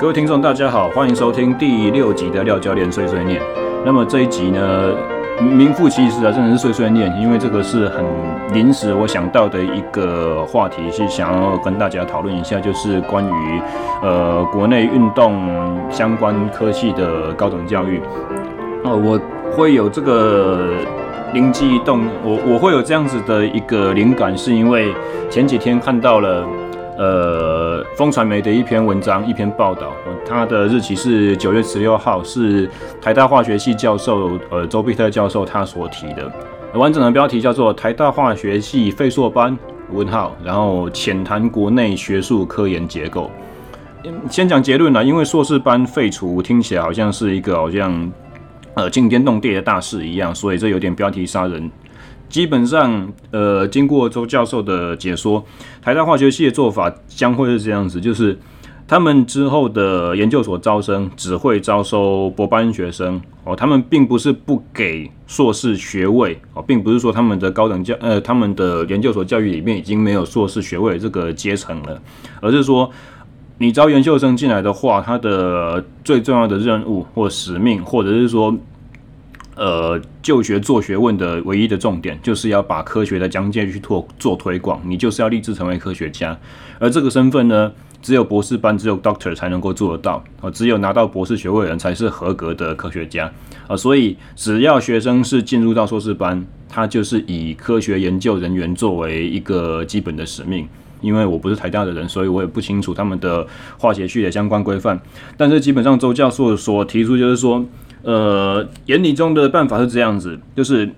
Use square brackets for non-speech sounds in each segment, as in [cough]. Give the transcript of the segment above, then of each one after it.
各位听众，大家好，欢迎收听第六集的廖教练碎碎念。那么这一集呢，名副其实啊，真的是碎碎念，因为这个是很临时我想到的一个话题，是想要跟大家讨论一下，就是关于呃国内运动相关科系的高等教育。呃，我会有这个灵机一动，我我会有这样子的一个灵感，是因为前几天看到了呃风传媒的一篇文章，一篇报道。它的日期是九月十六号，是台大化学系教授，呃，周必特教授他所提的。完整的标题叫做《台大化学系废硕班问号》，然后浅谈国内学术科研结构。先讲结论啦，因为硕士班废除听起来好像是一个好像呃惊天动地的大事一样，所以这有点标题杀人。基本上，呃，经过周教授的解说，台大化学系的做法将会是这样子，就是。他们之后的研究所招生只会招收博班学生哦，他们并不是不给硕士学位哦，并不是说他们的高等教呃他们的研究所教育里面已经没有硕士学位这个阶层了，而是说你招研究生进来的话，他的最重要的任务或使命，或者是说呃就学做学问的唯一的重点，就是要把科学的讲解去做做推广，你就是要立志成为科学家，而这个身份呢，只有博士班，只有 Doctor 才能够做得到啊！只有拿到博士学位的人才是合格的科学家啊！所以，只要学生是进入到硕士班，他就是以科学研究人员作为一个基本的使命。因为我不是台大的人，所以我也不清楚他们的化学系的相关规范。但是，基本上周教授所提出就是说，呃，眼里中的办法是这样子：就是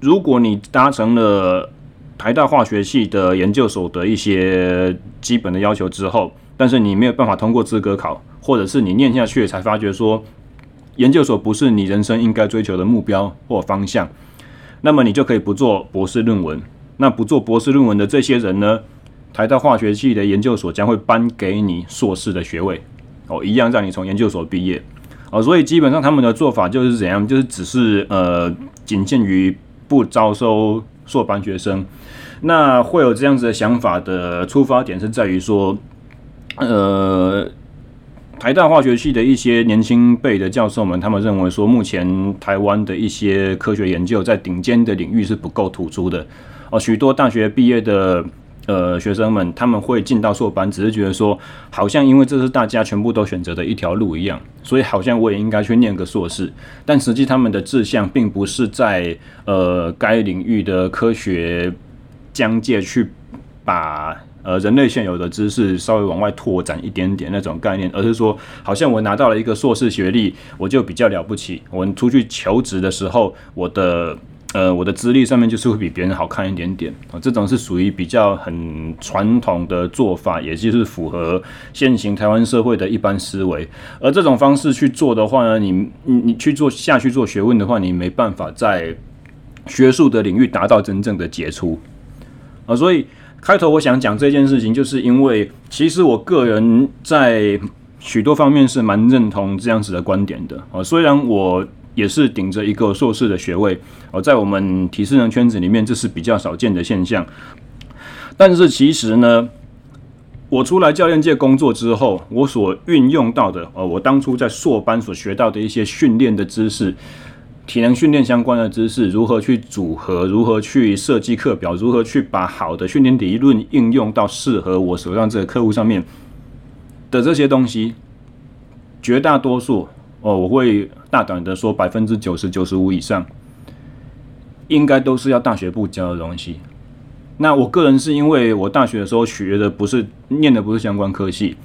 如果你达成了。台大化学系的研究所的一些基本的要求之后，但是你没有办法通过资格考，或者是你念下去才发觉说研究所不是你人生应该追求的目标或方向，那么你就可以不做博士论文。那不做博士论文的这些人呢，台大化学系的研究所将会颁给你硕士的学位，哦，一样让你从研究所毕业，哦，所以基本上他们的做法就是怎样，就是只是呃，仅限于不招收。硕班学生，那会有这样子的想法的出发点是在于说，呃，台大化学系的一些年轻辈的教授们，他们认为说，目前台湾的一些科学研究在顶尖的领域是不够突出的哦，许多大学毕业的。呃，学生们他们会进到硕班，只是觉得说，好像因为这是大家全部都选择的一条路一样，所以好像我也应该去念个硕士。但实际他们的志向并不是在呃该领域的科学疆界去把呃人类现有的知识稍微往外拓展一点点那种概念，而是说，好像我拿到了一个硕士学历，我就比较了不起。我出去求职的时候，我的。呃，我的资历上面就是会比别人好看一点点啊，这种是属于比较很传统的做法，也就是符合现行台湾社会的一般思维。而这种方式去做的话呢，你你你去做下去做学问的话，你没办法在学术的领域达到真正的杰出啊。所以开头我想讲这件事情，就是因为其实我个人在许多方面是蛮认同这样子的观点的啊，虽然我。也是顶着一个硕士的学位哦，在我们体适能圈子里面，这是比较少见的现象。但是其实呢，我出来教练界工作之后，我所运用到的，呃，我当初在硕班所学到的一些训练的知识，体能训练相关的知识，如何去组合，如何去设计课表，如何去把好的训练理论应用到适合我手上这个客户上面的这些东西，绝大多数。哦，我会大胆的说，百分之九十九十五以上，应该都是要大学部教的东西。那我个人是因为我大学的时候学的不是念的不是相关科系，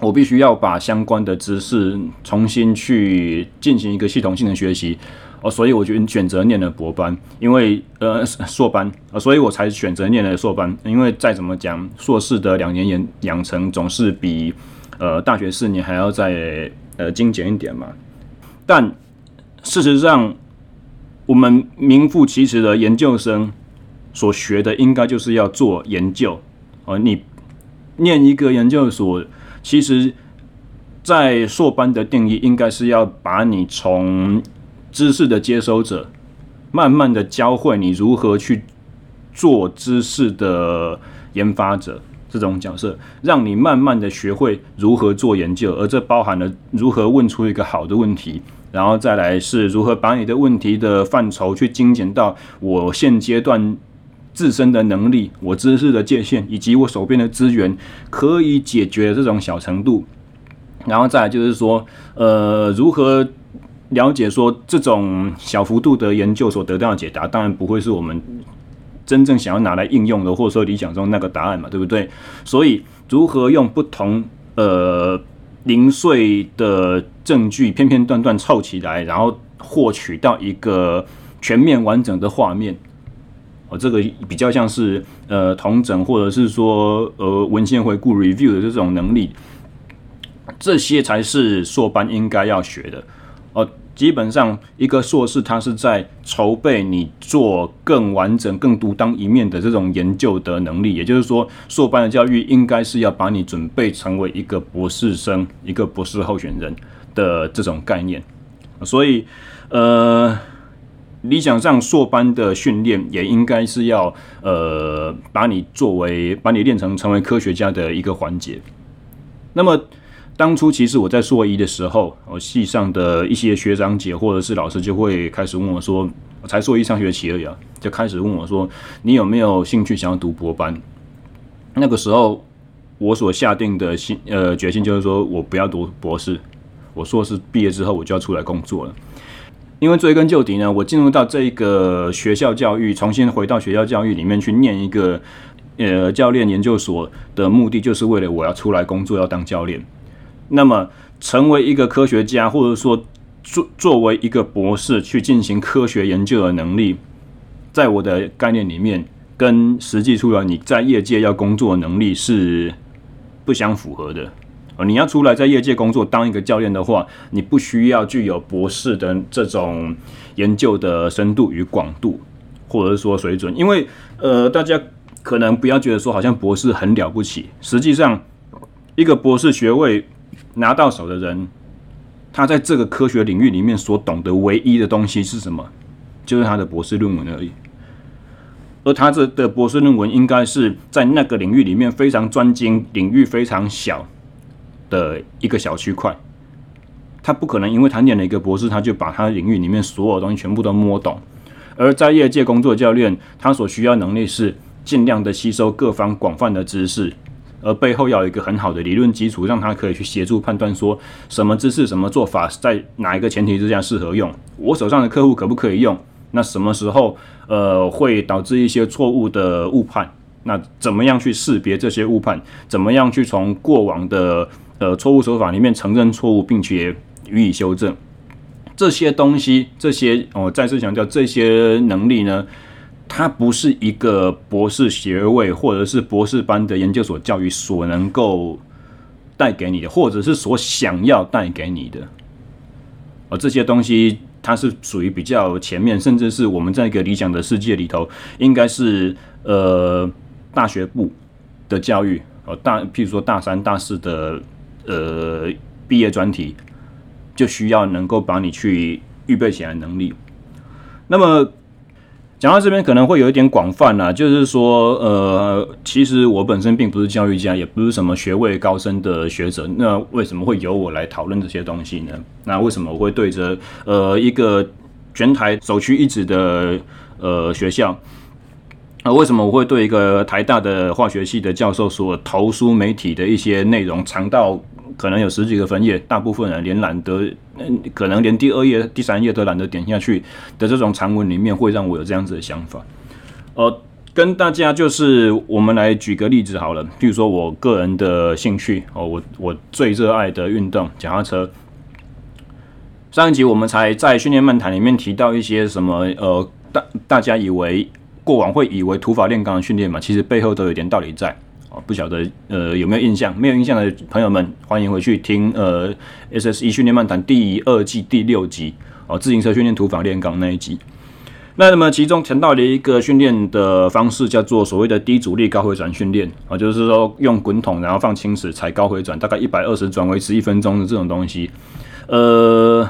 我必须要把相关的知识重新去进行一个系统性的学习。哦，所以我就选择念了博班，因为呃硕班，所以我才选择念了硕班。因为再怎么讲，硕士的两年养养成总是比呃大学四年还要再。呃，精简一点嘛。但事实上，我们名副其实的研究生所学的，应该就是要做研究。哦，你念一个研究所，其实，在硕班的定义，应该是要把你从知识的接收者，慢慢的教会你如何去做知识的研发者。这种角色，让你慢慢的学会如何做研究，而这包含了如何问出一个好的问题，然后再来是如何把你的问题的范畴去精简到我现阶段自身的能力、我知识的界限以及我手边的资源可以解决这种小程度，然后再来就是说，呃，如何了解说这种小幅度的研究所得到的解答，当然不会是我们。真正想要拿来应用的，或者说理想中那个答案嘛，对不对？所以如何用不同呃零碎的证据片片段段凑起来，然后获取到一个全面完整的画面，哦，这个比较像是呃同整或者是说呃文献回顾 review 的这种能力，这些才是硕班应该要学的。基本上，一个硕士他是在筹备你做更完整、更独当一面的这种研究的能力。也就是说，硕班的教育应该是要把你准备成为一个博士生、一个博士候选人的这种概念。所以，呃，理想上硕班的训练也应该是要呃，把你作为把你练成成为科学家的一个环节。那么。当初其实我在硕一的时候，我系上的一些学长姐或者是老师就会开始问我说：“我才硕一上学期而已啊，就开始问我说，你有没有兴趣想要读博班？”那个时候，我所下定的心呃决心就是说我不要读博士，我硕士毕业之后我就要出来工作了。因为追根究底呢，我进入到这个学校教育，重新回到学校教育里面去念一个呃教练研究所的目的，就是为了我要出来工作，要当教练。那么，成为一个科学家，或者说作作为一个博士去进行科学研究的能力，在我的概念里面，跟实际出来你在业界要工作的能力是不相符合的。你要出来在业界工作当一个教练的话，你不需要具有博士的这种研究的深度与广度，或者说水准。因为，呃，大家可能不要觉得说好像博士很了不起，实际上，一个博士学位。拿到手的人，他在这个科学领域里面所懂得唯一的东西是什么？就是他的博士论文而已。而他这的博士论文应该是在那个领域里面非常专精、领域非常小的一个小区块。他不可能因为他念了一个博士，他就把他领域里面所有东西全部都摸懂。而在业界工作教练，他所需要能力是尽量的吸收各方广泛的知识。而背后要有一个很好的理论基础，让他可以去协助判断说什么姿势、什么做法在哪一个前提之下适合用。我手上的客户可不可以用？那什么时候呃会导致一些错误的误判？那怎么样去识别这些误判？怎么样去从过往的呃错误手法里面承认错误，并且予以修正？这些东西，这些我再次强调，这些能力呢？它不是一个博士学位或者是博士班的研究所教育所能够带给你的，或者是所想要带给你的。而这些东西它是属于比较前面，甚至是我们在一个理想的世界里头，应该是呃大学部的教育，呃大譬如说大三、大四的呃毕业专题，就需要能够把你去预备起来能力。那么。讲到这边可能会有一点广泛啦，就是说，呃，其实我本身并不是教育家，也不是什么学位高深的学者，那为什么会由我来讨论这些东西呢？那为什么我会对着呃一个全台首屈一指的呃学校，那为什么我会对一个台大的化学系的教授所投书媒体的一些内容长到可能有十几个分页，大部分人连懒得，嗯，可能连第二页、第三页都懒得点下去的这种长文里面，会让我有这样子的想法。呃，跟大家就是我们来举个例子好了，譬如说我个人的兴趣哦，我我最热爱的运动脚踏车。上一集我们才在训练漫谈里面提到一些什么呃，大大家以为过往会以为土法炼钢的训练嘛，其实背后都有点道理在。不晓得呃有没有印象？没有印象的朋友们，欢迎回去听呃 SSE 训练漫谈第二季第六集哦，自行车训练土法练钢那一集。那那么其中谈到的一个训练的方式叫做所谓的低阻力高回转训练啊，就是说用滚筒然后放轻齿踩高回转，大概一百二十转维持一分钟的这种东西。呃，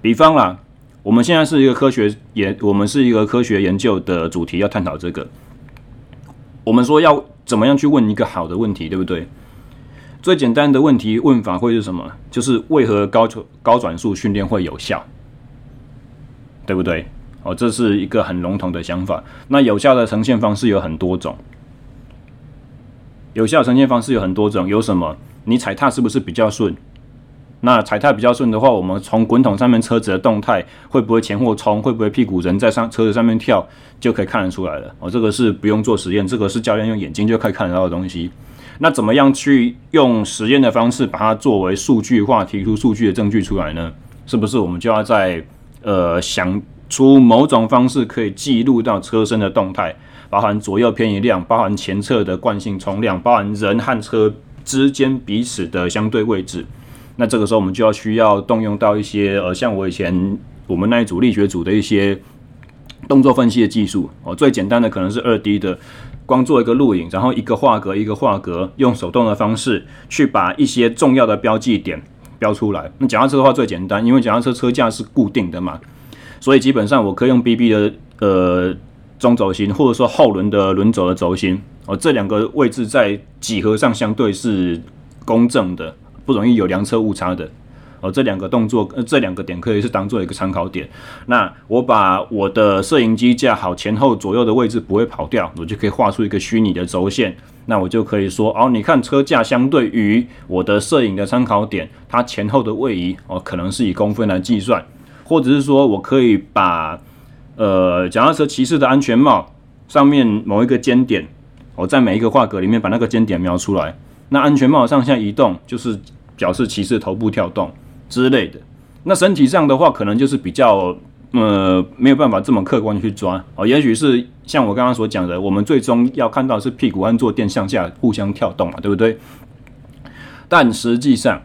比方啦，我们现在是一个科学研，我们是一个科学研究的主题，要探讨这个。我们说要。怎么样去问一个好的问题，对不对？最简单的问题问法会是什么？就是为何高转高转速训练会有效，对不对？哦，这是一个很笼统的想法。那有效的呈现方式有很多种，有效呈现方式有很多种，有什么？你踩踏是不是比较顺？那踩踏比较顺的话，我们从滚筒上面车子的动态，会不会前后冲，会不会屁股人在上车子上面跳，就可以看得出来了。哦，这个是不用做实验，这个是教练用眼睛就可以看得到的东西。那怎么样去用实验的方式把它作为数据化，提出数据的证据出来呢？是不是我们就要在呃想出某种方式可以记录到车身的动态，包含左右偏移量，包含前侧的惯性冲量，包含人和车之间彼此的相对位置？那这个时候我们就要需要动用到一些呃，像我以前我们那一组力学组的一些动作分析的技术哦。最简单的可能是二 D 的。光做一个录影，然后一个画格一个画格，用手动的方式去把一些重要的标记点标出来。那脚踏车的话最简单，因为脚踏车车架是固定的嘛，所以基本上我可以用 BB 的呃中轴心，或者说后轮的轮轴的轴心哦，这两个位置在几何上相对是公正的，不容易有量测误差的。哦，这两个动作，呃，这两个点可以是当做一个参考点。那我把我的摄影机架好，前后左右的位置不会跑掉，我就可以画出一个虚拟的轴线。那我就可以说，哦，你看车架相对于我的摄影的参考点，它前后的位移，哦，可能是以公分来计算，或者是说我可以把，呃，脚踏车骑士的安全帽上面某一个尖点，我在每一个画格里面把那个尖点描出来。那安全帽上下移动，就是表示骑士头部跳动。之类的，那身体上的话，可能就是比较呃没有办法这么客观去抓哦。也许是像我刚刚所讲的，我们最终要看到是屁股和坐垫向下互相跳动嘛，对不对？但实际上，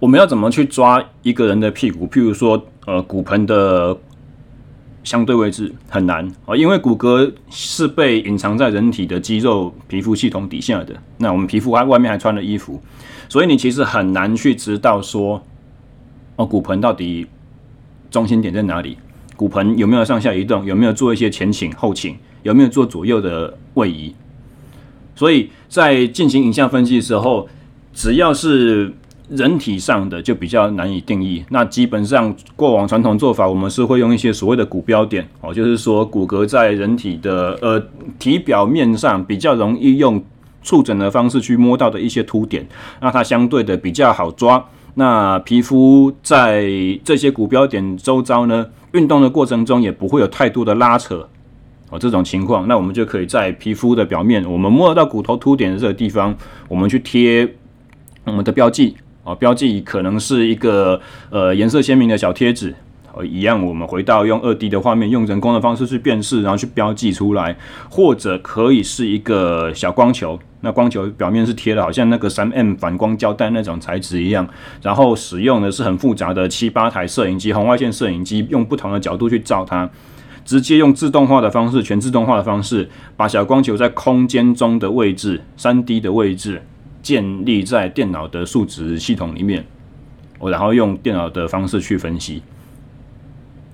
我们要怎么去抓一个人的屁股？譬如说，呃，骨盆的相对位置很难哦，因为骨骼是被隐藏在人体的肌肉皮肤系统底下的。那我们皮肤还外面还穿了衣服。所以你其实很难去知道说，哦，骨盆到底中心点在哪里？骨盆有没有上下移动？有没有做一些前倾、后倾？有没有做左右的位移？所以在进行影像分析的时候，只要是人体上的就比较难以定义。那基本上过往传统做法，我们是会用一些所谓的骨标点哦，就是说骨骼在人体的呃体表面上比较容易用。触诊的方式去摸到的一些凸点，那它相对的比较好抓。那皮肤在这些骨标点周遭呢，运动的过程中也不会有太多的拉扯哦。这种情况，那我们就可以在皮肤的表面，我们摸得到骨头凸点的这个地方，我们去贴我们的标记哦。标记可能是一个呃颜色鲜明的小贴纸。一样，我们回到用二 D 的画面，用人工的方式去辨识，然后去标记出来，或者可以是一个小光球。那光球表面是贴的，好像那个三 M 反光胶带那种材质一样。然后使用的是很复杂的七八台摄影机，红外线摄影机，用不同的角度去照它，直接用自动化的方式，全自动化的方式，把小光球在空间中的位置，三 D 的位置，建立在电脑的数值系统里面。我然后用电脑的方式去分析。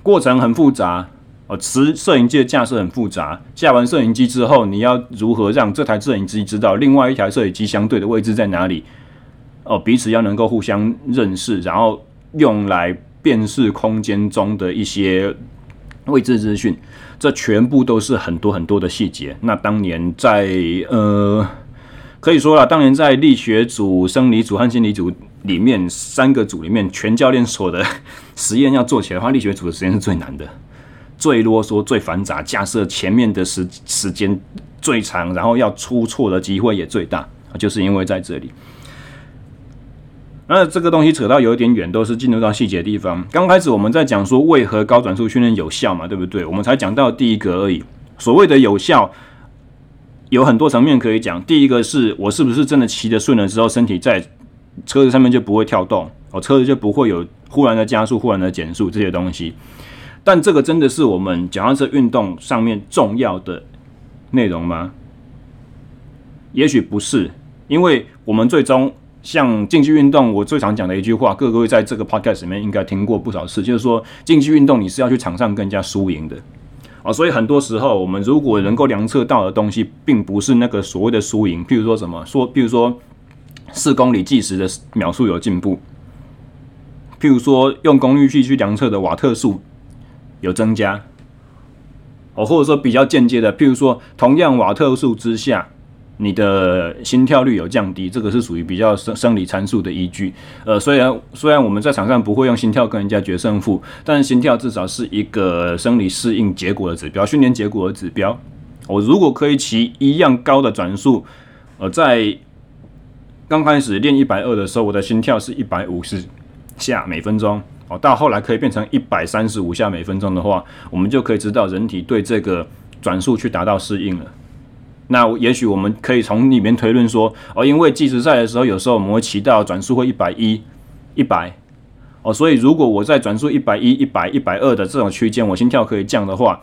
过程很复杂哦，持摄影机的架设很复杂。架完摄影机之后，你要如何让这台摄影机知道另外一台摄影机相对的位置在哪里？哦，彼此要能够互相认识，然后用来辨识空间中的一些位置资讯。这全部都是很多很多的细节。那当年在呃，可以说了，当年在力学组、生理组和心理组。里面三个组里面，全教练所的实验要做起来的话，力学组的实验是最难的，最啰嗦、最繁杂，架设前面的时时间最长，然后要出错的机会也最大，就是因为在这里。那这个东西扯到有点远，都是进入到细节的地方。刚开始我们在讲说为何高转速训练有效嘛，对不对？我们才讲到第一个而已。所谓的有效，有很多层面可以讲。第一个是我是不是真的骑得顺了之后，身体在。车子上面就不会跳动哦，车子就不会有忽然的加速、忽然的减速这些东西。但这个真的是我们脚踏车运动上面重要的内容吗？也许不是，因为我们最终像竞技运动，我最常讲的一句话，各位在这个 podcast 里面应该听过不少次，就是说竞技运动你是要去场上跟人家输赢的啊，所以很多时候我们如果能够量测到的东西，并不是那个所谓的输赢，譬如说什么说，譬如说四公里计时的秒数有进步，譬如说用功率计去量测的瓦特数有增加，哦，或者说比较间接的，譬如说同样瓦特数之下。你的心跳率有降低，这个是属于比较生生理参数的依据。呃，虽然虽然我们在场上不会用心跳跟人家决胜负，但是心跳至少是一个生理适应结果的指标，训练结果的指标。我如果可以骑一样高的转速，呃，在刚开始练一百二的时候，我的心跳是一百五十下每分钟，哦，到后来可以变成一百三十五下每分钟的话，我们就可以知道人体对这个转速去达到适应了。那也许我们可以从里面推论说，哦，因为计时赛的时候，有时候我们会骑到转速会一百一、一百，哦，所以如果我在转速一百一、一百、一百二的这种区间，我心跳可以降的话，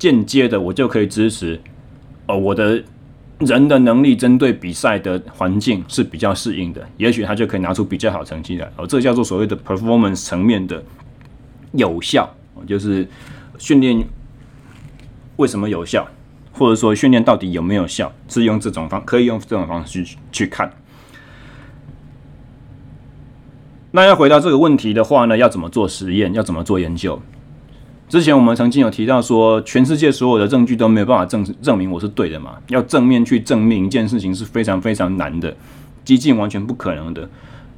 间接的我就可以支持，哦，我的人的能力针对比赛的环境是比较适应的，也许他就可以拿出比较好成绩来，哦，这叫做所谓的 performance 层面的有效，就是训练为什么有效。或者说训练到底有没有效，是用这种方可以用这种方式去去看。那要回答这个问题的话呢，要怎么做实验？要怎么做研究？之前我们曾经有提到说，全世界所有的证据都没有办法证证明我是对的嘛？要正面去证明一件事情是非常非常难的，几近完全不可能的。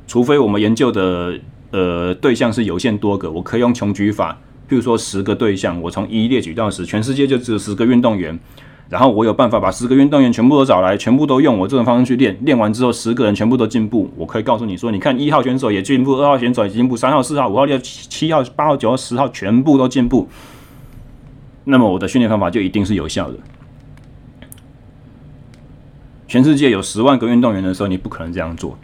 除非我们研究的呃对象是有限多个，我可以用穷举法，譬如说十个对象，我从一列举到十，全世界就只有十个运动员。然后我有办法把十个运动员全部都找来，全部都用我这种方式去练。练完之后，十个人全部都进步。我可以告诉你说，你看一号选手也进步，二号选手也进步，三号、四号、五号、六、七号、八号、九号、十号全部都进步。那么我的训练方法就一定是有效的。全世界有十万个运动员的时候，你不可能这样做。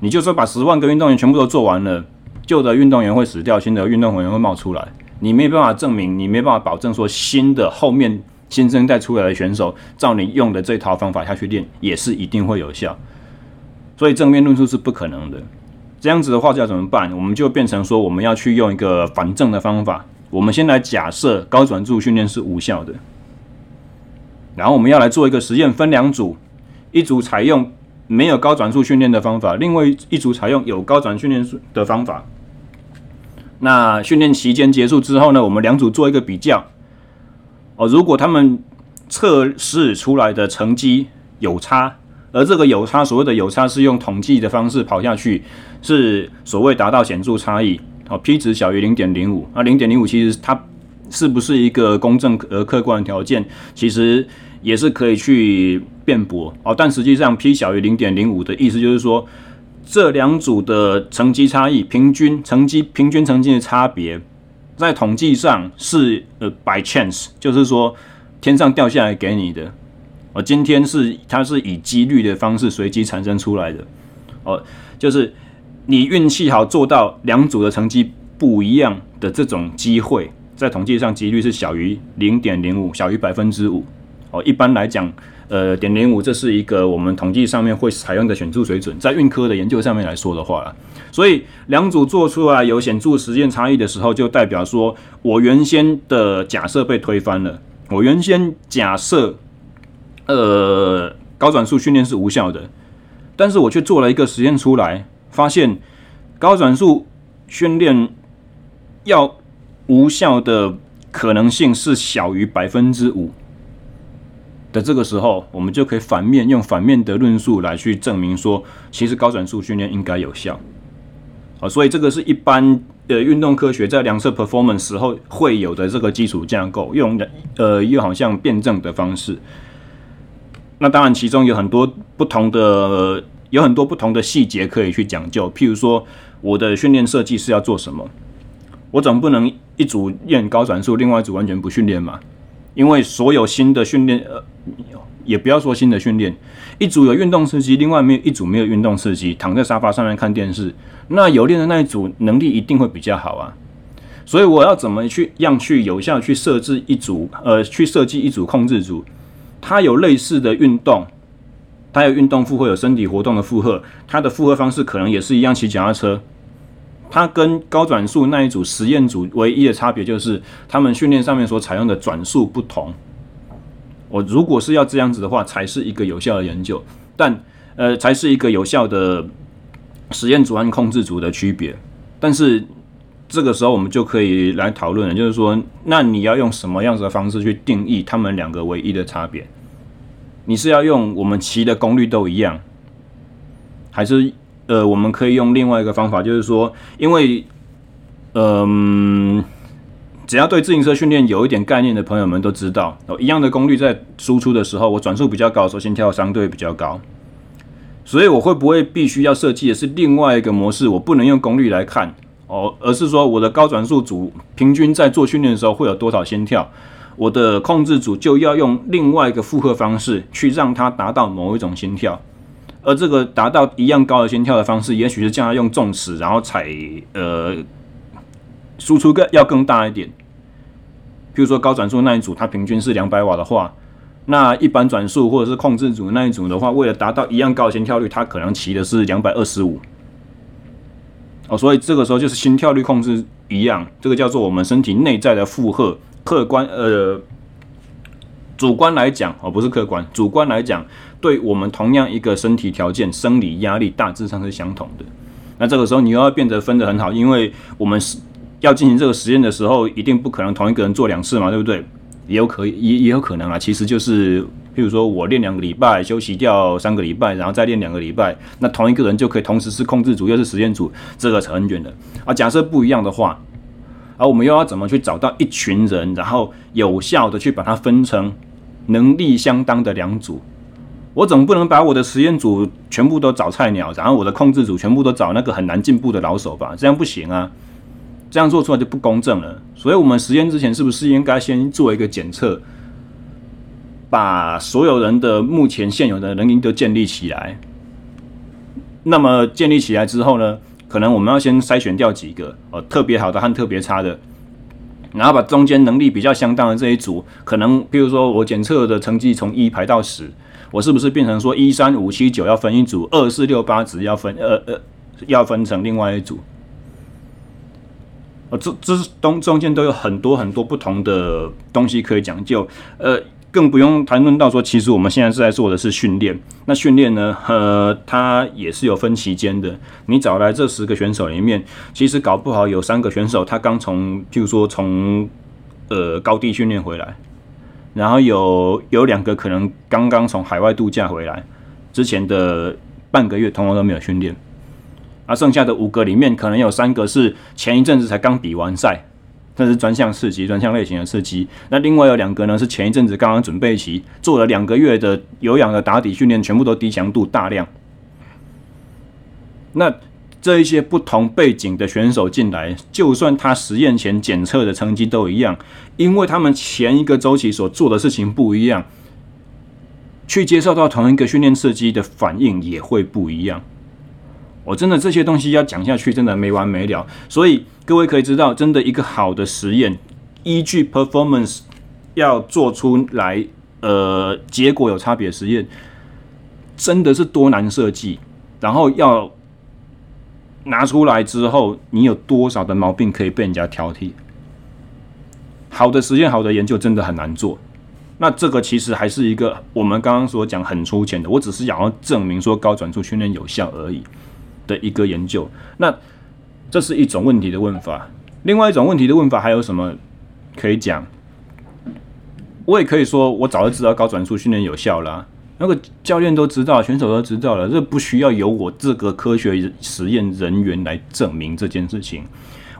你就说把十万个运动员全部都做完了，旧的运动员会死掉，新的运动员会冒出来。你没办法证明，你没办法保证说新的后面。新生代出来的选手，照你用的这套方法下去练，也是一定会有效。所以正面论述是不可能的。这样子的话，就要怎么办？我们就变成说，我们要去用一个反证的方法。我们先来假设高转速训练是无效的，然后我们要来做一个实验，分两组，一组采用没有高转速训练的方法，另外一组采用有高转训练的方法。那训练期间结束之后呢，我们两组做一个比较。哦，如果他们测试出来的成绩有差，而这个有差，所谓的有差是用统计的方式跑下去，是所谓达到显著差异。哦，P 值小于零点零五，那零点零五其实它是不是一个公正而客观的条件，其实也是可以去辩驳。哦，但实际上 P 小于零点零五的意思就是说，这两组的成绩差异，平均成绩平均成绩的差别。在统计上是呃 by chance，就是说天上掉下来给你的。哦，今天是它是以几率的方式随机产生出来的。哦，就是你运气好做到两组的成绩不一样的这种机会，在统计上几率是小于零点零五，小于百分之五。哦，一般来讲。呃，点零五，这是一个我们统计上面会采用的显著水准，在运科的研究上面来说的话，所以两组做出来有显著实验差异的时候，就代表说我原先的假设被推翻了。我原先假设，呃，高转速训练是无效的，但是我却做了一个实验出来，发现高转速训练要无效的可能性是小于百分之五。的这个时候，我们就可以反面用反面的论述来去证明说，其实高转速训练应该有效。好，所以这个是一般的运动科学在量测 performance 时候会有的这个基础架构，用的呃又好像辩证的方式。那当然，其中有很多不同的有很多不同的细节可以去讲究。譬如说，我的训练设计是要做什么？我总不能一组练高转速，另外一组完全不训练嘛？因为所有新的训练，呃，也不要说新的训练，一组有运动刺激，另外没有一组没有运动刺激，躺在沙发上面看电视，那有练的那一组能力一定会比较好啊。所以我要怎么去样去有效去设置一组，呃，去设计一组控制组，它有类似的运动，它有运动负荷，有身体活动的负荷，它的负荷方式可能也是一样骑脚踏车，它跟高转速那一组实验组唯一的差别就是，他们训练上面所采用的转速不同。我如果是要这样子的话，才是一个有效的研究，但呃，才是一个有效的实验组和控制组的区别。但是这个时候，我们就可以来讨论了，就是说，那你要用什么样子的方式去定义他们两个唯一的差别？你是要用我们骑的功率都一样，还是呃，我们可以用另外一个方法，就是说，因为嗯。只要对自行车训练有一点概念的朋友们都知道，哦，一样的功率在输出的时候，我转速比较高的时候，心跳相对比较高。所以我会不会必须要设计的是另外一个模式？我不能用功率来看哦，而是说我的高转速组平均在做训练的时候会有多少心跳，我的控制组就要用另外一个负荷方式去让它达到某一种心跳，而这个达到一样高的心跳的方式，也许是叫它用重尺，然后踩呃输出更要更大一点。比如说高转速那一组，它平均是两百瓦的话，那一般转速或者是控制组那一组的话，为了达到一样高的心跳率，它可能骑的是两百二十五。哦，所以这个时候就是心跳率控制一样，这个叫做我们身体内在的负荷。客观呃，主观来讲哦，不是客观，主观来讲，对我们同样一个身体条件，生理压力大致上是相同的。那这个时候你又要变得分得很好，因为我们是。要进行这个实验的时候，一定不可能同一个人做两次嘛，对不对？也有可也也有可能啊。其实就是，譬如说我练两个礼拜，休息掉三个礼拜，然后再练两个礼拜，那同一个人就可以同时是控制组又是实验组，这个很远的啊。假设不一样的话，而、我们又要怎么去找到一群人，然后有效的去把它分成能力相当的两组？我总不能把我的实验组全部都找菜鸟，然后我的控制组全部都找那个很难进步的老手吧？这样不行啊。这样做出来就不公正了，所以我们实验之前是不是应该先做一个检测，把所有人的目前现有的能力都建立起来？那么建立起来之后呢，可能我们要先筛选掉几个呃特别好的和特别差的，然后把中间能力比较相当的这一组，可能比如说我检测的成绩从一排到十，我是不是变成说一三五七九要分一组，二四六八只要分呃呃要分成另外一组？呃，这这是中中间都有很多很多不同的东西可以讲究，呃，更不用谈论到说，其实我们现在是在做的是训练。那训练呢，呃，它也是有分期间的。你找来这十个选手里面，其实搞不好有三个选手他刚从，譬如说从呃高地训练回来，然后有有两个可能刚刚从海外度假回来，之前的半个月通通都没有训练。而、剩下的五个里面，可能有三个是前一阵子才刚比完赛，这是专项刺激、专项类型的刺激。那另外有两个呢，是前一阵子刚刚准备期，做了两个月的有氧的打底训练，全部都低强度大量。那这一些不同背景的选手进来，就算他实验前检测的成绩都一样，因为他们前一个周期所做的事情不一样，去接受到同一个训练刺激的反应也会不一样。我真的这些东西要讲下去，真的没完没了。所以各位可以知道，真的一个好的实验，依据 performance 要做出来，呃，结果有差别实验，真的是多难设计。然后要拿出来之后，你有多少的毛病可以被人家挑剔？好的实验，好的研究，真的很难做。那这个其实还是一个我们刚刚所讲很粗浅的，我只是想要证明说高转速训练有效而已。的一个研究，那这是一种问题的问法。另外一种问题的问法还有什么可以讲？我也可以说，我早就知道高转速训练有效啦，那个教练都知道，选手都知道了，这不需要由我这个科学实验人员来证明这件事情。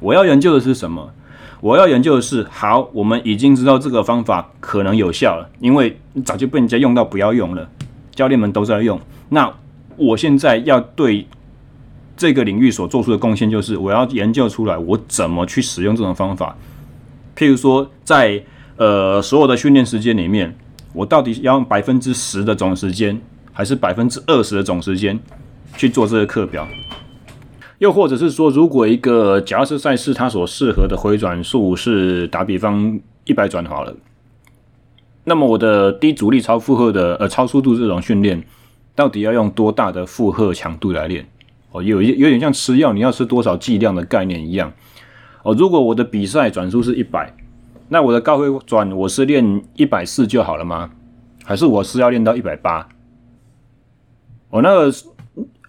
我要研究的是什么？我要研究的是，好，我们已经知道这个方法可能有效了，因为早就被人家用到不要用了，教练们都在用。那我现在要对。这个领域所做出的贡献就是，我要研究出来我怎么去使用这种方法。譬如说在，呃所有的训练时间里面，我到底要用百分之十的总时间，还是百分之二十的总时间去做这个课表？又或者是说，如果一个假设赛事它所适合的回转数是打比方一百转好了，那么我的低阻力超负荷的呃超速度这种训练，到底要用多大的负荷强度来练？哦，有有点像吃药，你要吃多少剂量的概念一样。哦，如果我的比赛转速是一百，那我的高回转我是练一百四就好了吗？还是我是要练到一百八？哦，那个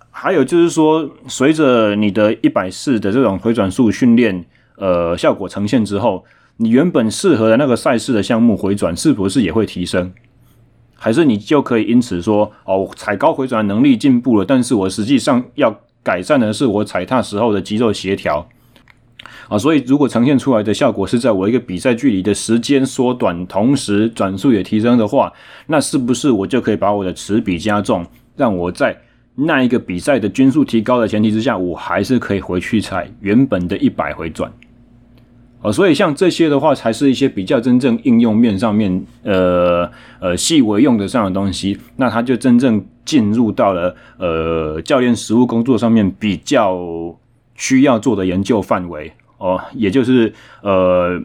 还有就是说，随着你的一百四的这种回转速训练，呃，效果呈现之后，你原本适合的那个赛事的项目回转是不是也会提升？还是你就可以因此说，哦，踩高回转能力进步了，但是我实际上要改善的是我踩踏时候的肌肉协调。啊，所以如果呈现出来的效果是在我一个比赛距离的时间缩短，同时转速也提升的话，那是不是我就可以把我的齿比加重，让我在那一个比赛的均速提高的前提之下，我还是可以回去踩原本的一百回转？哦，所以像这些的话，才是一些比较真正应用面上面，呃呃细微用得上的东西，那它就真正进入到了呃教练实务工作上面比较需要做的研究范围。哦，也就是呃，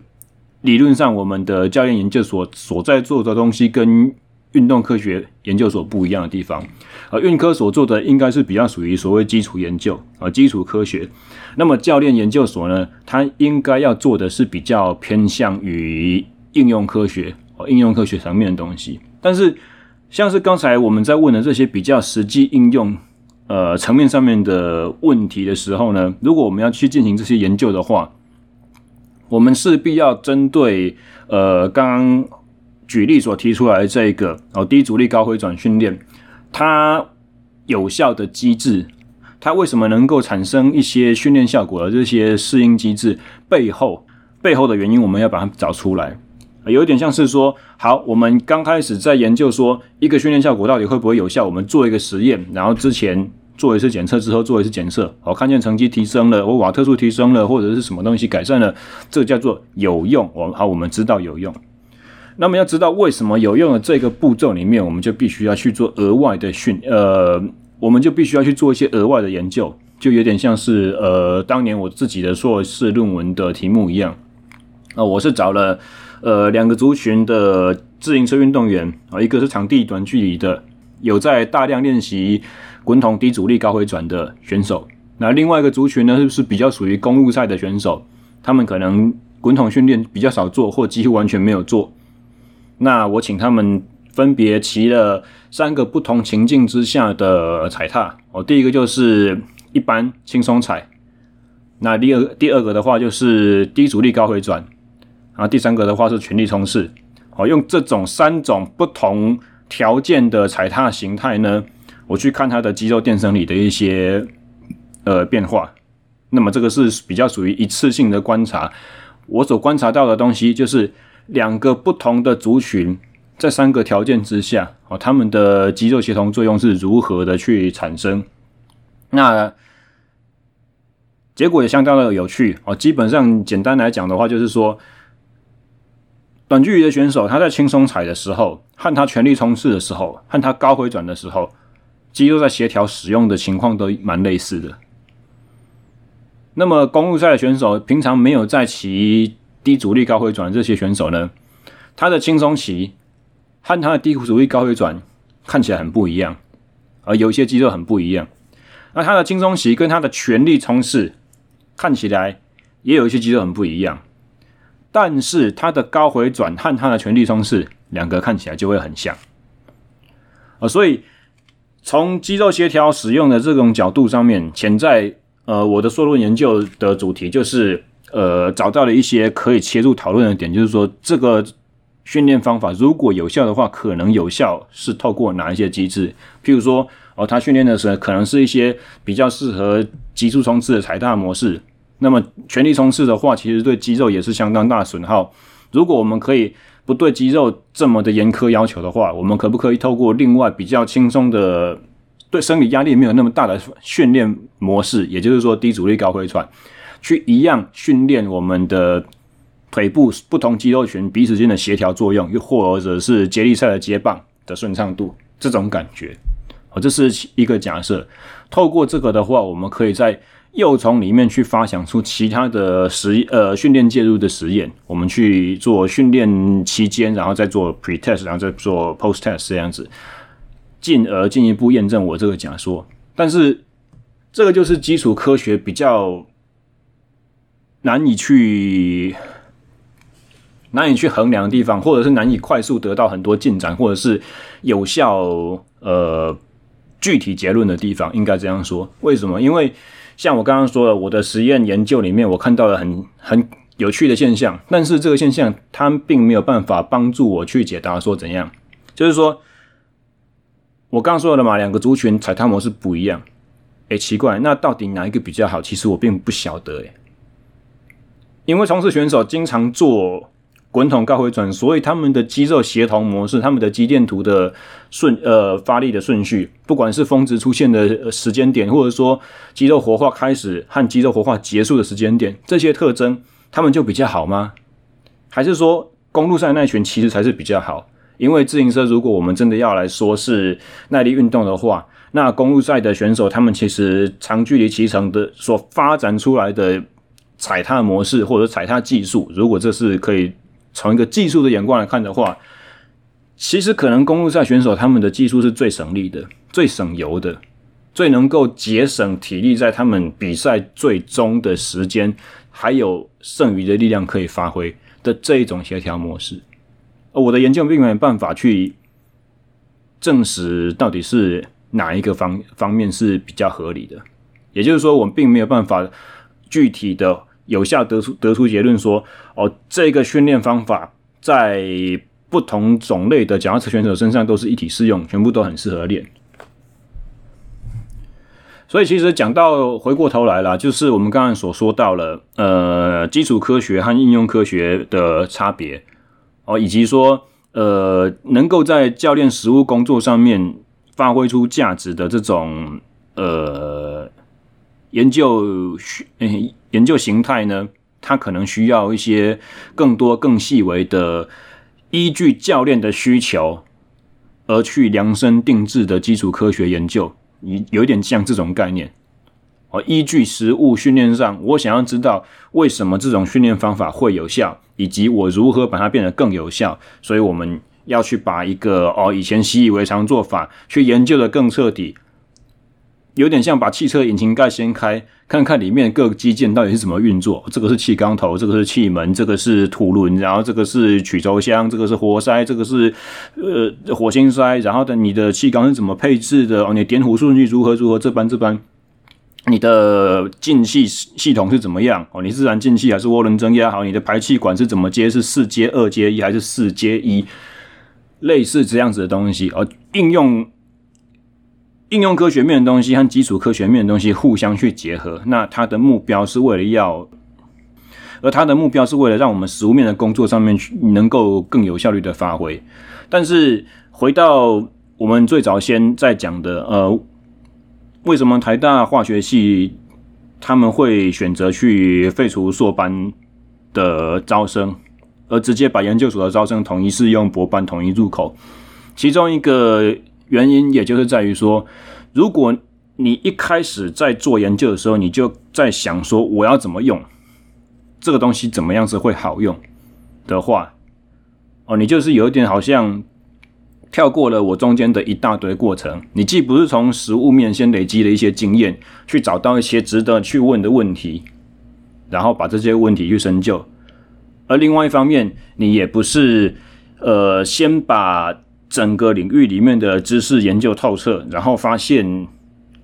理论上我们的教练研究所所在做的东西跟运动科学研究所不一样的地方，呃，运科所做的应该是比较属于所谓基础研究啊、呃，基础科学。那么教练研究所呢，它应该要做的是比较偏向于应用科学，应用科学层面的东西。但是像是刚才我们在问的这些比较实际应用。呃，层面上面的问题的时候呢，如果我们要去进行这些研究的话，我们势必要针对呃刚举例所提出来的这个哦低阻力高回转训练，它有效的机制，它为什么能够产生一些训练效果的这些适应机制背后背后的原因，我们要把它找出来。有一点像是说，好，我们刚开始在研究说一个训练效果到底会不会有效，我们做一个实验，然后之前做一次检测之后做一次检测，好，看见成绩提升了，或瓦特数提升了，或者是什么东西改善了，这叫做有用。我好，我们知道有用。那么要知道为什么有用的这个步骤里面，我们就必须要去做额外的训，呃，我们就必须要去做一些额外的研究，就有点像是呃，当年我自己的硕士论文的题目一样。啊，我是找了。呃，两个族群的自行车运动员啊，一个是场地短距离的，有在大量练习滚筒低阻力高回转的选手。那另外一个族群呢，是不是比较属于公路赛的选手？他们可能滚筒训练比较少做，或几乎完全没有做。那我请他们分别骑了三个不同情境之下的踩踏。哦，第一个就是一般轻松踩。那第二第二个的话就是低阻力高回转。然后第三个的话是全力冲刺，哦，用这种三种不同条件的踩踏形态呢，我去看它的肌肉电生理的一些呃变化。那么这个是比较属于一次性的观察，我所观察到的东西就是两个不同的族群在三个条件之下，哦，他们的肌肉协同作用是如何的去产生。那结果也相当的有趣哦。基本上简单来讲的话，就是说。短距离的选手，他在轻松踩的时候，和他全力冲刺的时候，和他高回转的时候，肌肉在协调使用的情况都蛮类似的。那么公路赛的选手，平常没有在骑低阻力高回转这些选手呢，他的轻松骑和他的低阻力高回转看起来很不一样，而有一些肌肉很不一样。那他的轻松骑跟他的全力冲刺看起来也有一些肌肉很不一样。但是他的高回转和他的全力冲刺两个看起来就会很像啊，所以从肌肉协调使用的这种角度上面，潜在呃我的硕论研究的主题就是呃找到了一些可以切入讨论的点，就是说这个训练方法如果有效的话，可能有效是透过哪一些机制？譬如说哦，他训练的时候可能是一些比较适合急速冲刺的踩踏模式。那么全力冲刺的话，其实对肌肉也是相当大损耗。如果我们可以不对肌肉这么的严苛要求的话，我们可不可以透过另外比较轻松的、对生理压力没有那么大的训练模式，也就是说低阻力高回转，去一样训练我们的腿部不同肌肉群彼此间的协调作用，又或者是接力赛的接棒的顺畅度，这种感觉，哦，这是一个假设。透过这个的话，我们可以在幼虫里面去发想出其他的实呃训练介入的实验，我们去做训练期间，然后再做 pre-test，然后再做 post-test 这样子，进而进一步验证我这个假说。但是这个就是基础科学比较难以去难以去衡量的地方，或者是难以快速得到很多进展，或者是有效呃具体结论的地方，应该这样说。为什么？因为像我刚刚说的，我的实验研究里面，我看到了很 [laughs] 很有趣的现象，但是这个现象它并没有办法帮助我去解答说怎样，就是说我刚说的嘛，两个族群踩踏模式不一样。哎，奇怪，那到底哪一个比较好？其实我并不晓得诶，因为冲刺选手经常做滚筒高回转，所以他们的肌肉协同模式、他们的肌电图的顺呃发力的顺序，不管是峰值出现的时间点，或者说肌肉活化开始和肌肉活化结束的时间点，这些特征他们就比较好吗？还是说公路赛那群其实才是比较好？因为自行车，如果我们真的要来说是耐力运动的话，那公路赛的选手，他们其实长距离骑乘的所发展出来的踩踏模式或者踩踏技术，如果这是可以从一个技术的眼光来看的话，其实可能公路赛选手他们的技术是最省力的、最省油的、最能够节省体力，在他们比赛最终的时间还有剩余的力量可以发挥的这一种协调模式。而我的研究并没有办法去证实到底是。哪一个方方面是比较合理的？也就是说，我们并没有办法具体的、有效得出得出结论说，哦，这个训练方法在不同种类的脚踏车选手身上都是一体适用，全部都很适合练。所以，其实讲到回过头来了，就是我们刚刚所说到了，呃，基础科学和应用科学的差别哦，以及说，呃，能够在教练实务工作上面。发挥出价值的这种呃研究学研究形态呢，它可能需要一些更多更细微的依据教练的需求而去量身定制的基础科学研究，有有点像这种概念。哦，依据实务训练上，我想要知道为什么这种训练方法会有效，以及我如何把它变得更有效，所以我们。要去把一个哦以前习以为常做法去研究的更彻底，有点像把汽车引擎盖掀开，看看里面各个机件到底是怎么运作。这个是气缸头，这个是气门，这个是土轮，然后这个是曲轴箱，这个是活塞，这个是呃火星塞。然后的你的气缸是怎么配置的？哦，你点火顺序如何如何？这般这般，你的进气系统是怎么样？哦，你自然进气还是涡轮增压？好，你的排气管是怎么接？是四接二接一还是四接一？类似这样子的东西，而应用应用科学面的东西和基础科学面的东西互相去结合，那它的目标是为了要，而它的目标是为了让我们实务面的工作上面去能够更有效率的发挥。但是回到我们最早先在讲的，呃，为什么台大化学系他们会选择去废除硕班的招生？而直接把研究所的招生统一适用博班统一入口，其中一个原因，也就是在于说，如果你一开始在做研究的时候，你就在想说我要怎么用这个东西，怎么样子会好用的话，哦，你就是有一点好像跳过了我中间的一大堆过程。你既不是从实物面先累积了一些经验，去找到一些值得去问的问题，然后把这些问题去深究。而另外一方面，你也不是，呃，先把整个领域里面的知识研究透彻，然后发现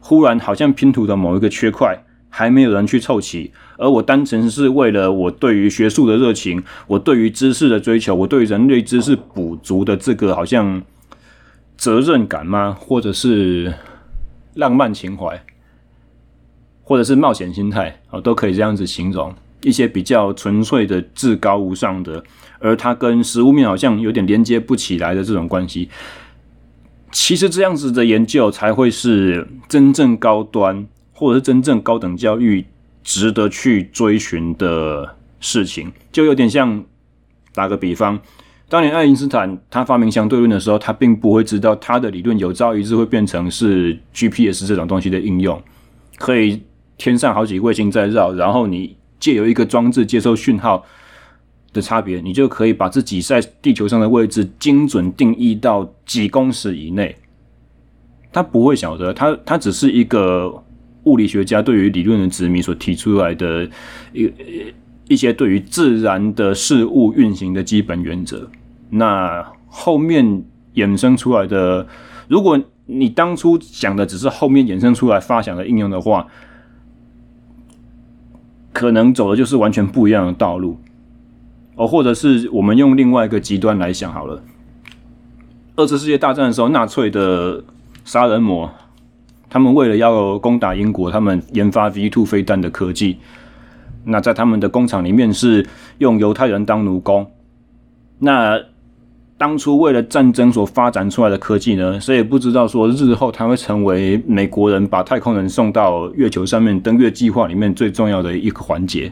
忽然好像拼图的某一个缺块还没有人去凑齐，而我单纯是为了我对于学术的热情，我对于知识的追求，我对人类知识补足的这个好像责任感吗？或者是浪漫情怀，或者是冒险心态，啊，都可以这样子形容。一些比较纯粹的、至高无上的，而它跟实物面好像有点连接不起来的这种关系，其实这样子的研究才会是真正高端，或者是真正高等教育值得去追寻的事情。就有点像打个比方，当年爱因斯坦他发明相对论的时候，他并不会知道他的理论有朝一日会变成是 GPS 这种东西的应用，可以天上好几个卫星在绕，然后你。借由一个装置接收讯号的差别，你就可以把自己在地球上的位置精准定义到几公尺以内。他不会晓得，他他只是一个物理学家对于理论的执迷所提出来的一一些对于自然的事物运行的基本原则。那后面衍生出来的，如果你当初想的只是后面衍生出来发想的应用的话，可能走的就是完全不一样的道路。哦，或者是我们用另外一个极端来想好了。二次世界大战的时候，纳粹的杀人魔，他们为了要攻打英国，他们研发 V two 飞弹的科技。那在他们的工厂里面是用犹太人当奴工。那当初为了战争所发展出来的科技呢，谁也不知道说日后它会成为美国人把太空人送到月球上面登月计划里面最重要的一个环节。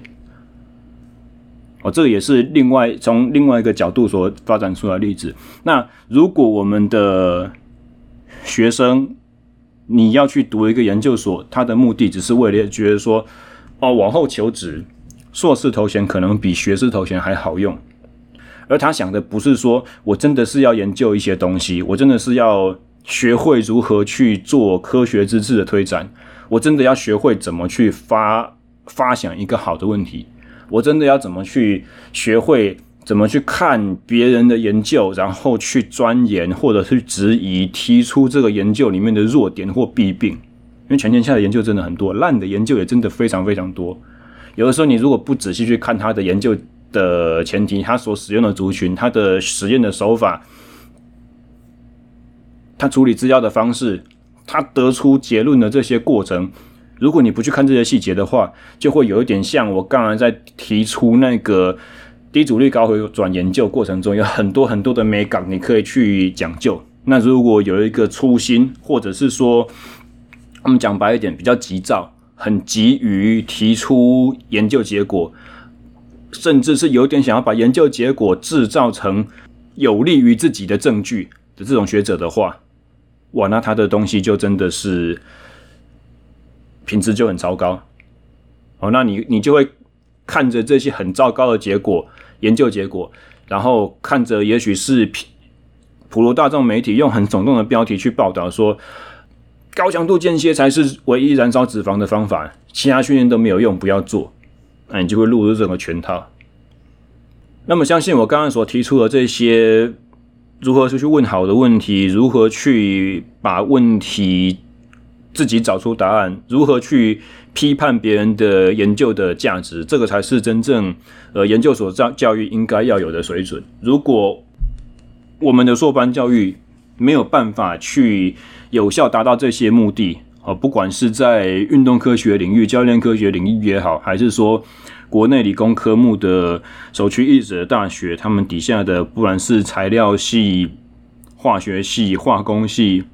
哦，这个也是另外从另外一个角度所发展出来的例子。那如果我们的学生你要去读一个研究所，他的目的只是为了觉得说，哦，往后求职，硕士头衔可能比学士头衔还好用。而他想的不是说我真的是要研究一些东西，我真的是要学会如何去做科学知识的推展，我真的要学会怎么去发发想一个好的问题。我真的要怎么去学会怎么去看别人的研究，然后去钻研或者是质疑，提出这个研究里面的弱点或弊病。因为全天下的研究真的很多，烂的研究也真的非常非常多。有的时候你如果不仔细去看他的研究的前提，他所使用的族群，他的实验的手法，他处理资料的方式，他得出结论的这些过程。如果你不去看这些细节的话，就会有一点像我刚才在提出那个低阻力高回转研究过程中，有很多很多的美感，你可以去讲究。那如果有一个初心，或者是说，我们讲白一点，比较急躁，很急于提出研究结果，甚至是有点想要把研究结果制造成有利于自己的证据的这种学者的话，哇，那他的东西就真的是。品质就很糟糕，哦，那你你就会看着这些很糟糕的结果，研究结果，然后看着也许是普罗大众媒体用很耸动的标题去报道说，高强度间歇才是唯一燃烧脂肪的方法，其他训练都没有用，不要做，那你就会落入这个圈套。那么，相信我刚刚所提出的这些，如何去问好的问题，如何去把问题。自己找出答案，如何去批判别人的研究的价值，这个才是真正呃研究所教教育应该要有的水准。如果我们的硕班教育没有办法去有效达到这些目的，啊，不管是在运动科学领域、教练科学领域也好，还是说国内理工科目的首屈一指的大学，他们底下的不管是材料系、化学系、化工系、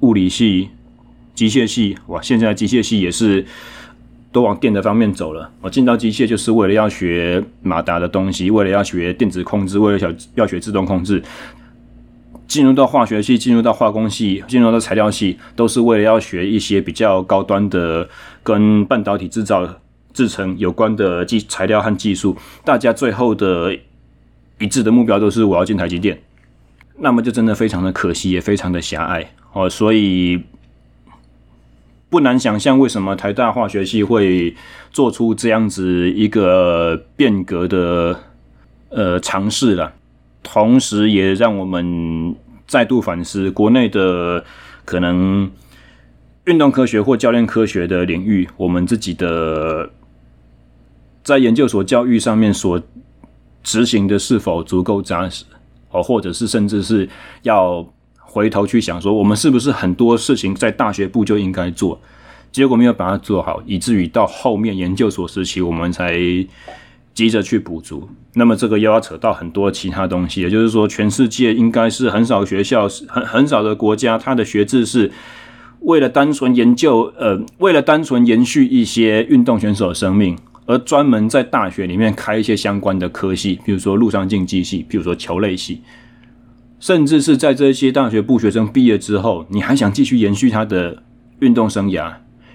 物理系。机械系哇，现在机械系也是都往电的方面走了。我进到机械就是为了要学马达的东西，为了要学电子控制，为了想要学自动控制。进入到化学系，进入到化工系，进入到材料系，都是为了要学一些比较高端的跟半导体制造、制成有关的技材料和技术。大家最后的一致的目标都是我要进台积电，那么就真的非常的可惜，也非常的狭隘哦，所以。不难想象，为什么台大化学系会做出这样子一个变革的呃尝试了，同时也让我们再度反思国内的可能运动科学或教练科学的领域，我们自己的在研究所教育上面所执行的是否足够扎实，哦，或者是甚至是要。回头去想说，我们是不是很多事情在大学部就应该做，结果没有把它做好，以至于到后面研究所时期，我们才急着去补足。那么这个又要扯到很多其他东西，也就是说，全世界应该是很少学校、很很少的国家，它的学制是为了单纯研究，呃，为了单纯延续一些运动选手的生命，而专门在大学里面开一些相关的科系，比如说陆上竞技系，比如说球类系。甚至是在这些大学部学生毕业之后，你还想继续延续他的运动生涯，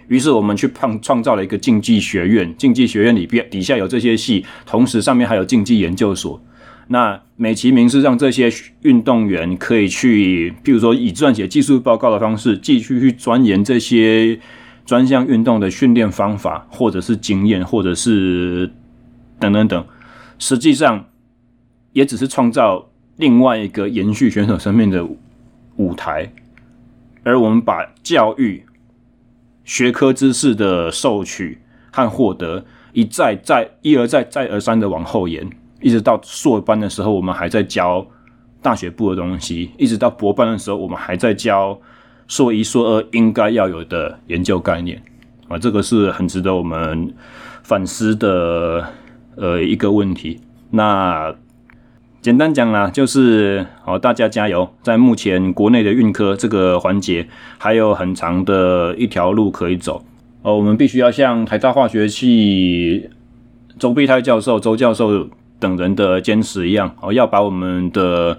于是我们去创创造了一个竞技学院。竞技学院里边底下有这些系，同时上面还有竞技研究所。那美其名是让这些运动员可以去，譬如说以撰写技术报告的方式，继续去钻研这些专项运动的训练方法，或者是经验，或者是等等等，实际上也只是创造另外一个延续选手生命的舞台，而我们把教育、学科知识的受取和获得一再再一而再再而三的往后延，一直到硕班的时候，我们还在教大学部的东西；一直到博班的时候，我们还在教。硕一、硕二应该要有的研究概念啊，这个是很值得我们反思的呃一个问题。那简单讲啦，就是哦，大家加油，在目前国内的运科这个环节还有很长的一条路可以走哦。我们必须要像台大化学系周碧泰教授、周教授等人的坚持一样哦，要把我们的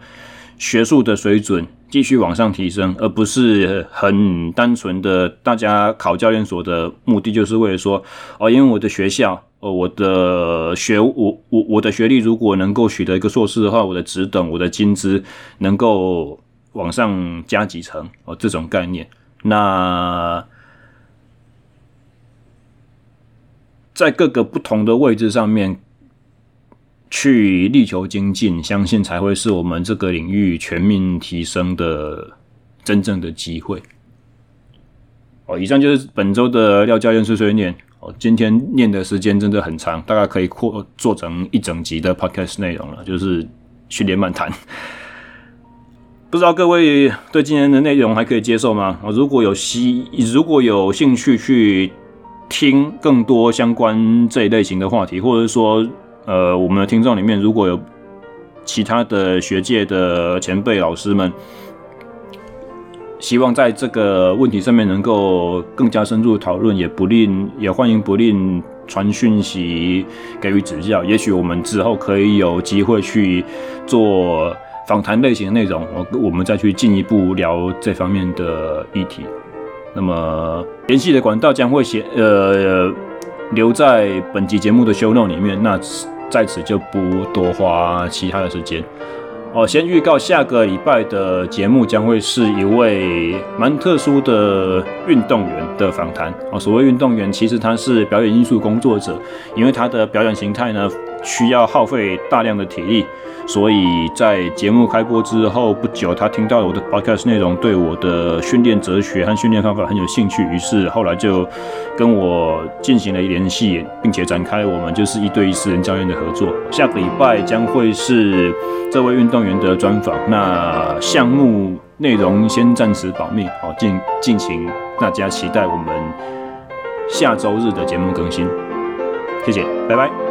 学术的水准。继续往上提升，而不是很单纯的大家考教练所的目的，就是为了说哦，因为我的学校，哦，我的学，我我我的学历如果能够取得一个硕士的话，我的职等，我的薪资能够往上加几层哦，这种概念。那在各个不同的位置上面。去力求精进，相信才会是我们这个领域全面提升的真正的机会。哦，以上就是本周的廖教练碎碎念。哦，今天念的时间真的很长，大概可以扩做成一整集的 podcast 内容了，就是训练漫谈。[laughs] 不知道各位对今天的内容还可以接受吗？哦，如果有希，如果有兴趣去听更多相关这一类型的话题，或者说。呃，我们的听众里面如果有其他的学界的前辈老师们，希望在这个问题上面能够更加深入讨论，也不吝也欢迎不吝传讯息给予指教。也许我们之后可以有机会去做访谈类型的内容，我我们再去进一步聊这方面的议题。那么联系的管道将会写呃留在本集节目的 show note 里面。那。在此就不多花其他的时间哦。先预告下个礼拜的节目将会是一位蛮特殊的运动员的访谈哦。所谓运动员，其实他是表演艺术工作者，因为他的表演形态呢需要耗费大量的体力。所以在节目开播之后不久，他听到了我的 podcast 内容，对我的训练哲学和训练方法很有兴趣，于是后来就跟我进行了联系，并且展开我们就是一对一私人教练的合作。下个礼拜将会是这位运动员的专访，那项目内容先暂时保密，好，敬敬请大家期待我们下周日的节目更新。谢谢，拜拜。